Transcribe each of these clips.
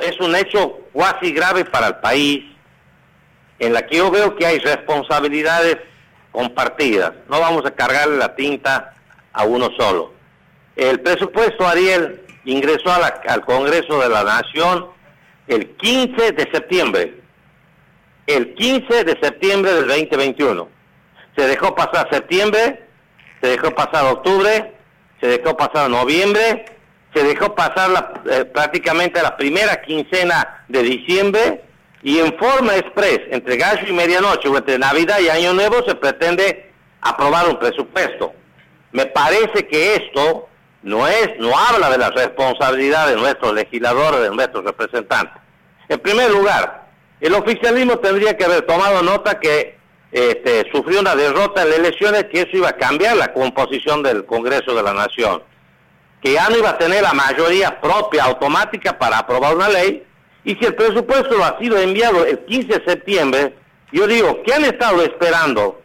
Es un hecho cuasi grave para el país, en la que yo veo que hay responsabilidades compartidas. No vamos a cargarle la tinta a uno solo. El presupuesto, Ariel, ingresó al Congreso de la Nación el 15 de septiembre. El 15 de septiembre del 2021. Se dejó pasar septiembre, se dejó pasar octubre, se dejó pasar noviembre, se dejó pasar la, eh, prácticamente la primera quincena de diciembre y en forma express, entre gallo y medianoche o entre Navidad y Año Nuevo, se pretende aprobar un presupuesto. Me parece que esto no es, no habla de la responsabilidad de nuestros legisladores, de nuestros representantes. En primer lugar, el oficialismo tendría que haber tomado nota que este, sufrió una derrota en las elecciones, que eso iba a cambiar la composición del Congreso de la Nación, que ya no iba a tener la mayoría propia automática para aprobar una ley, y si el presupuesto ha sido enviado el 15 de septiembre, yo digo, ¿qué han estado esperando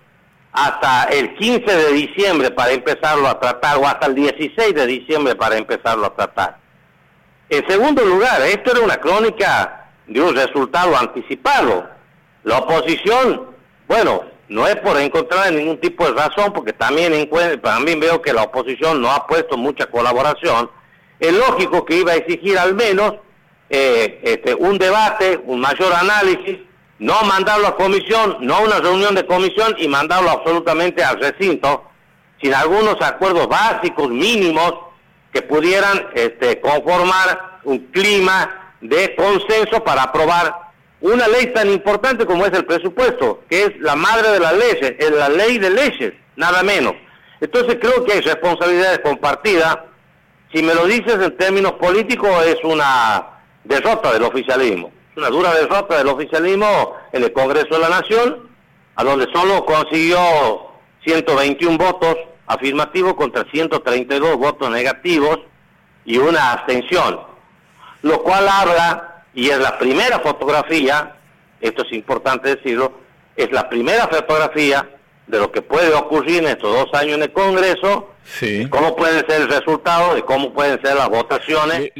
hasta el 15 de diciembre para empezarlo a tratar, o hasta el 16 de diciembre para empezarlo a tratar? En segundo lugar, esto era una crónica de un resultado anticipado. La oposición bueno, no es por encontrar ningún tipo de razón, porque también, también veo que la oposición no ha puesto mucha colaboración. Es lógico que iba a exigir al menos eh, este, un debate, un mayor análisis, no mandarlo a comisión, no una reunión de comisión y mandarlo absolutamente al recinto, sin algunos acuerdos básicos, mínimos, que pudieran este, conformar un clima de consenso para aprobar una ley tan importante como es el presupuesto, que es la madre de las leyes, es la ley de leyes, nada menos. Entonces creo que hay responsabilidades compartidas. Si me lo dices en términos políticos, es una derrota del oficialismo. Una dura derrota del oficialismo en el Congreso de la Nación, a donde solo consiguió 121 votos afirmativos contra 132 votos negativos y una abstención, lo cual habla y es la primera fotografía, esto es importante decirlo, es la primera fotografía de lo que puede ocurrir en estos dos años en el Congreso, cómo puede ser el resultado, de cómo pueden ser las votaciones.